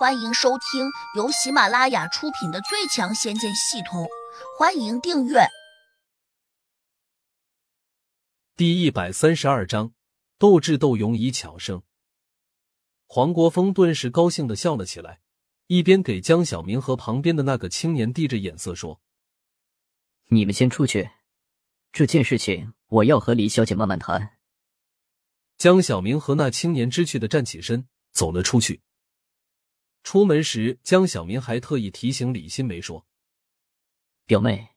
欢迎收听由喜马拉雅出品的《最强仙剑系统》，欢迎订阅。第一百三十二章：斗智斗勇以巧胜。黄国峰顿时高兴的笑了起来，一边给江小明和旁边的那个青年递着眼色说：“你们先出去，这件事情我要和李小姐慢慢谈。”江小明和那青年知趣的站起身，走了出去。出门时，江小明还特意提醒李新梅说：“表妹，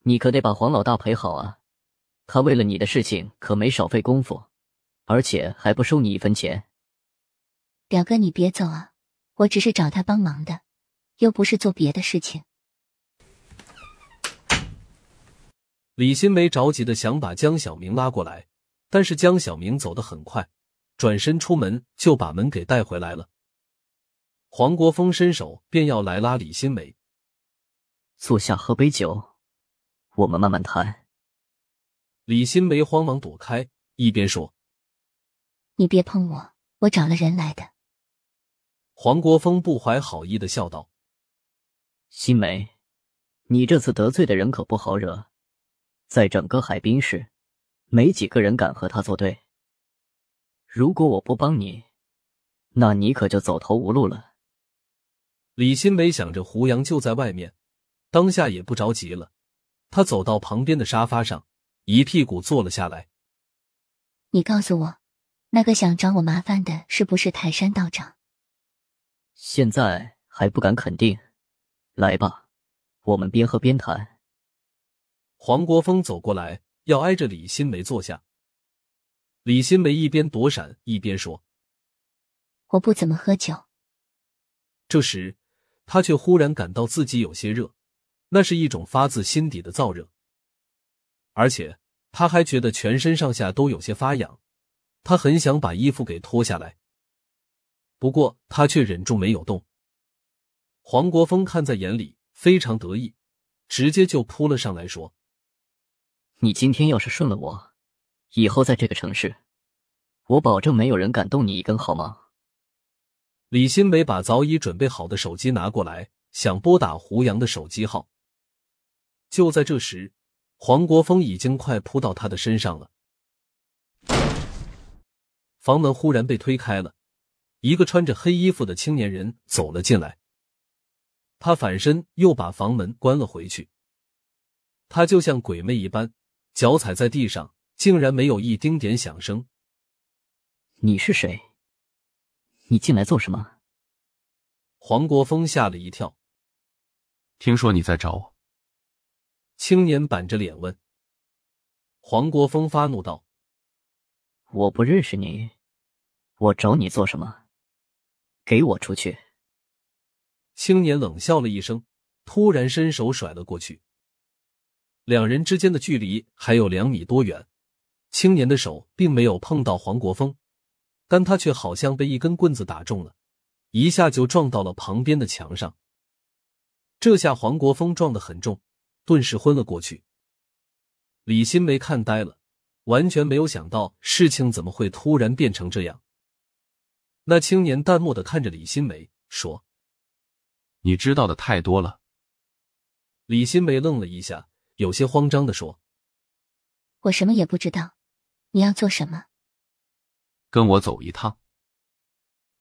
你可得把黄老大陪好啊！他为了你的事情可没少费功夫，而且还不收你一分钱。”表哥，你别走啊！我只是找他帮忙的，又不是做别的事情。李新梅着急的想把江小明拉过来，但是江小明走得很快，转身出门就把门给带回来了。黄国峰伸手便要来拉李新梅，坐下喝杯酒，我们慢慢谈。李新梅慌忙躲开，一边说：“你别碰我，我找了人来的。”黄国峰不怀好意的笑道：“新梅，你这次得罪的人可不好惹，在整个海滨市，没几个人敢和他作对。如果我不帮你，那你可就走投无路了。”李新梅想着胡杨就在外面，当下也不着急了。他走到旁边的沙发上，一屁股坐了下来。你告诉我，那个想找我麻烦的是不是泰山道长？现在还不敢肯定。来吧，我们边喝边谈。黄国峰走过来，要挨着李新梅坐下。李新梅一边躲闪，一边说：“我不怎么喝酒。”这时。他却忽然感到自己有些热，那是一种发自心底的燥热，而且他还觉得全身上下都有些发痒，他很想把衣服给脱下来，不过他却忍住没有动。黄国峰看在眼里，非常得意，直接就扑了上来，说：“你今天要是顺了我，以后在这个城市，我保证没有人敢动你一根好吗？”李新梅把早已准备好的手机拿过来，想拨打胡杨的手机号。就在这时，黄国峰已经快扑到他的身上了。房门忽然被推开了，一个穿着黑衣服的青年人走了进来。他反身又把房门关了回去。他就像鬼魅一般，脚踩在地上，竟然没有一丁点响声。你是谁？你进来做什么？黄国峰吓了一跳。听说你在找我。青年板着脸问。黄国峰发怒道：“我不认识你，我找你做什么？给我出去！”青年冷笑了一声，突然伸手甩了过去。两人之间的距离还有两米多远，青年的手并没有碰到黄国峰。但他却好像被一根棍子打中了，一下就撞到了旁边的墙上。这下黄国锋撞得很重，顿时昏了过去。李新梅看呆了，完全没有想到事情怎么会突然变成这样。那青年淡漠的看着李新梅说：“你知道的太多了。”李新梅愣了一下，有些慌张的说：“我什么也不知道，你要做什么？”跟我走一趟。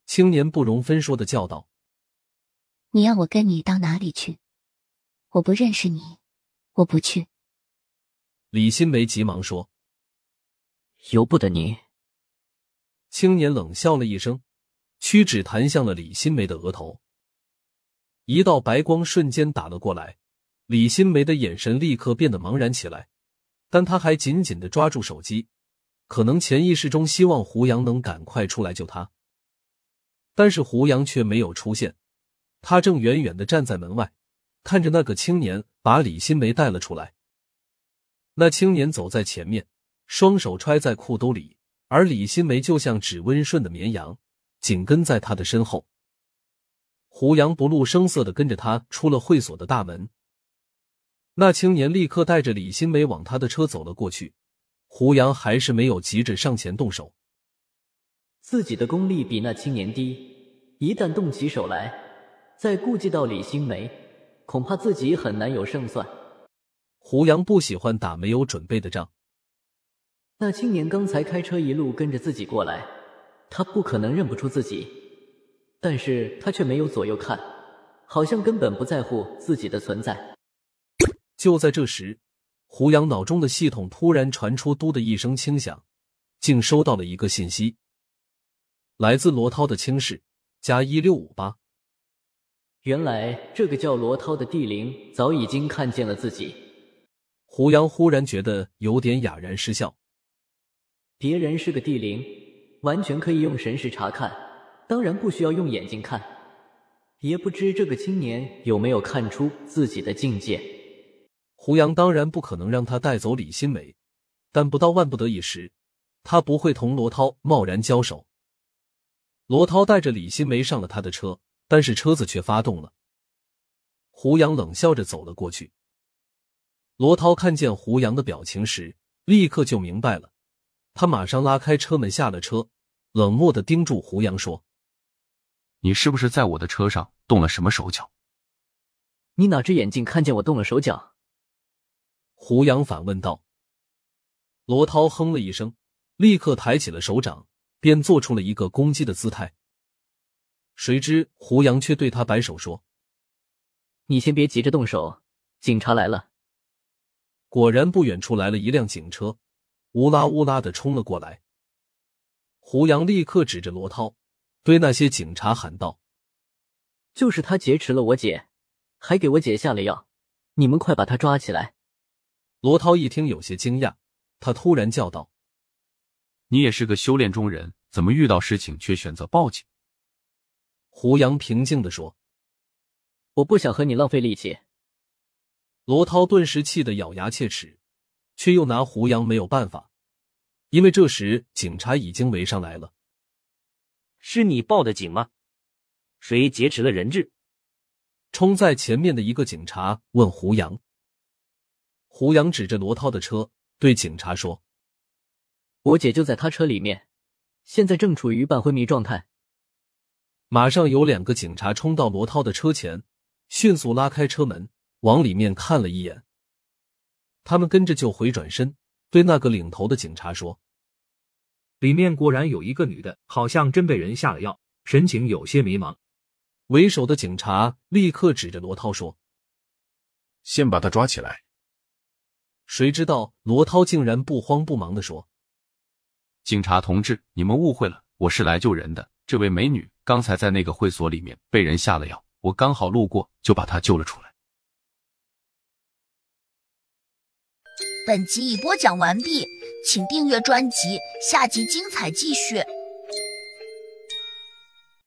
青年不容分说的叫道：“你要我跟你到哪里去？我不认识你，我不去。”李新梅急忙说：“由不得你。”青年冷笑了一声，屈指弹向了李新梅的额头。一道白光瞬间打了过来，李新梅的眼神立刻变得茫然起来，但她还紧紧的抓住手机。可能潜意识中希望胡杨能赶快出来救他，但是胡杨却没有出现。他正远远的站在门外，看着那个青年把李新梅带了出来。那青年走在前面，双手揣在裤兜里，而李新梅就像只温顺的绵羊，紧跟在他的身后。胡杨不露声色的跟着他出了会所的大门。那青年立刻带着李新梅往他的车走了过去。胡杨还是没有急着上前动手，自己的功力比那青年低，一旦动起手来，再顾及到李新梅，恐怕自己很难有胜算。胡杨不喜欢打没有准备的仗。那青年刚才开车一路跟着自己过来，他不可能认不出自己，但是他却没有左右看，好像根本不在乎自己的存在。就在这时，胡杨脑中的系统突然传出“嘟”的一声轻响，竟收到了一个信息，来自罗涛的轻视加一六五八。原来这个叫罗涛的地灵早已经看见了自己。胡杨忽然觉得有点哑然失笑。别人是个地灵，完全可以用神识查看，当然不需要用眼睛看。也不知这个青年有没有看出自己的境界。胡杨当然不可能让他带走李新梅，但不到万不得已时，他不会同罗涛贸然交手。罗涛带着李新梅上了他的车。但是车子却发动了，胡杨冷笑着走了过去。罗涛看见胡杨的表情时，立刻就明白了，他马上拉开车门下了车，冷漠的盯住胡杨说：“你是不是在我的车上动了什么手脚？”“你哪只眼睛看见我动了手脚？”胡杨反问道。罗涛哼了一声，立刻抬起了手掌，便做出了一个攻击的姿态。谁知胡杨却对他摆手说：“你先别急着动手，警察来了。”果然，不远处来了一辆警车，乌拉乌拉的冲了过来。胡杨立刻指着罗涛，对那些警察喊道：“就是他劫持了我姐，还给我姐下了药，你们快把他抓起来！”罗涛一听有些惊讶，他突然叫道：“你也是个修炼中人，怎么遇到事情却选择报警？”胡杨平静的说：“我不想和你浪费力气。”罗涛顿时气得咬牙切齿，却又拿胡杨没有办法，因为这时警察已经围上来了。是你报的警吗？谁劫持了人质？冲在前面的一个警察问胡杨。胡杨指着罗涛的车，对警察说：“我姐就在他车里面，现在正处于半昏迷状态。”马上有两个警察冲到罗涛的车前，迅速拉开车门，往里面看了一眼。他们跟着就回转身，对那个领头的警察说：“里面果然有一个女的，好像真被人下了药，神情有些迷茫。”为首的警察立刻指着罗涛说：“先把他抓起来。”谁知道罗涛竟然不慌不忙的说：“警察同志，你们误会了，我是来救人的。这位美女。”刚才在那个会所里面被人下了药，我刚好路过，就把她救了出来。本集已播讲完毕，请订阅专辑，下集精彩继续。